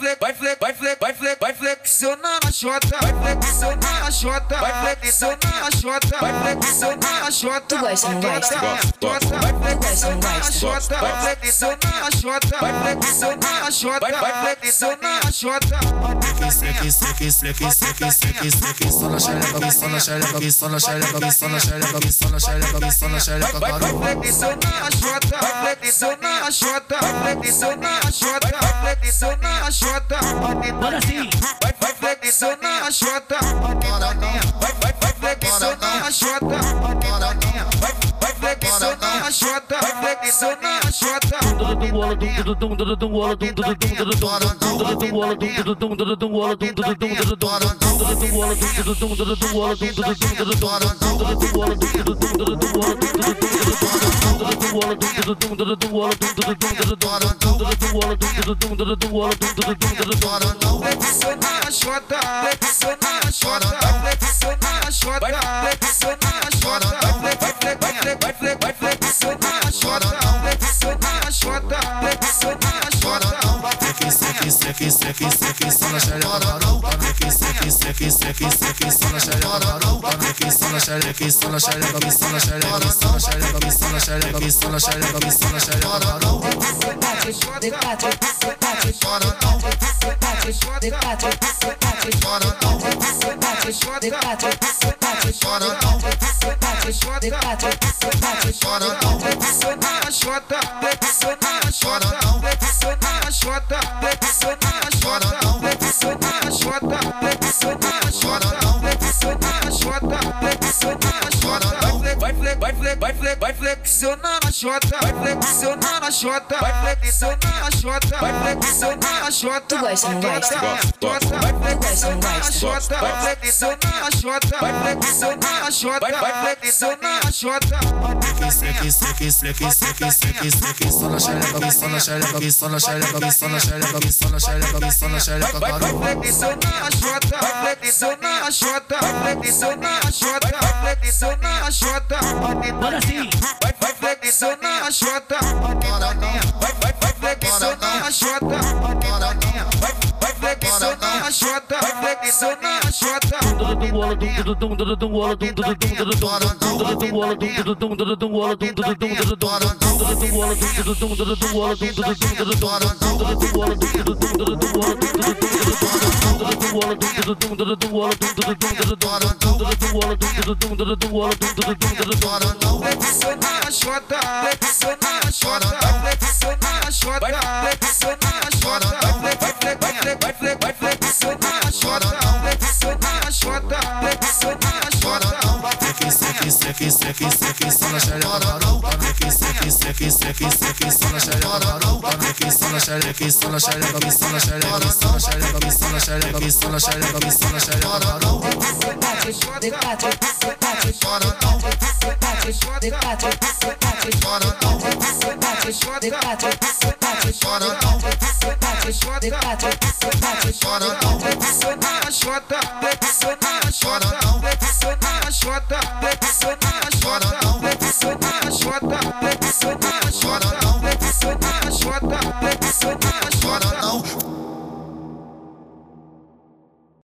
flex, vai flex, vai flex, vai flex, vai flexionando a chota, vai flexionando a chota, vai flexionando a chota, vai flexionando a chota. Tu gosta, não gosta? Chota, vai flexionando a chota, vai flexionando a chota, vai flexionando a chota, vai na flexionando a chota, vai flexionando a chota, vai flexionando a chota, vai flexionando a chota. Bora sim. Vai, vai flexionando a chota, vai, vai, vai flexionando a chota, vai Flexionar chota, flexionar chota, flexionar chota, flexionar a chota, seque, seque, só na xereca. Seque, seque, seque, seque, seque, só na xereca. Seque, só na xereca, só na xereca, só na xereca, só na xereca, só na xereca, só na xereca, só na xereca. De quatro, de quatro, de quatro, de quatro, de quatro, de quatro, de quatro, de quatro, Flexionar a chota, flexionar a chota, vai flex, vai flexionar a chota, vai flexionar a chota, vai flexionar a chota, vai flexionar a chota. Tu gosta, não gosta? Vai flexionar a chota, vai flexionar a chota, vai flexionar a chota, vai flexionar a chota. Na na na na na na Vai, flexionar a chota, vai flexionar a chota, vai flexionar a chota, a chota, vai flexionar a chota. dum bola dum dum dum dum dum bola dum dum dum dum dum dum bola dum dum dum dum dum bola dum dum dum dum dum dum bola dum dum dum dum dum bola dum dum dum dum dum dum bola dum dum dum dum dum dum bola dum dum dum bola dum dum dum dum dum bola dum dum dum dum dum bola dum dum dum dum dum bola dum dum dum dum dum Flexionar a chota, flexionar a chota, flexionar a chota, flexionar a chota, seque, seque, seque, seque, só na xereca, parou. Seque, seque, seque, seque, seque, só na xereca, parou. Seque, só na xereca, só na xereca, só na xereca, só na xereca, só na xereca, só na xereca, só na xereca, Shut up.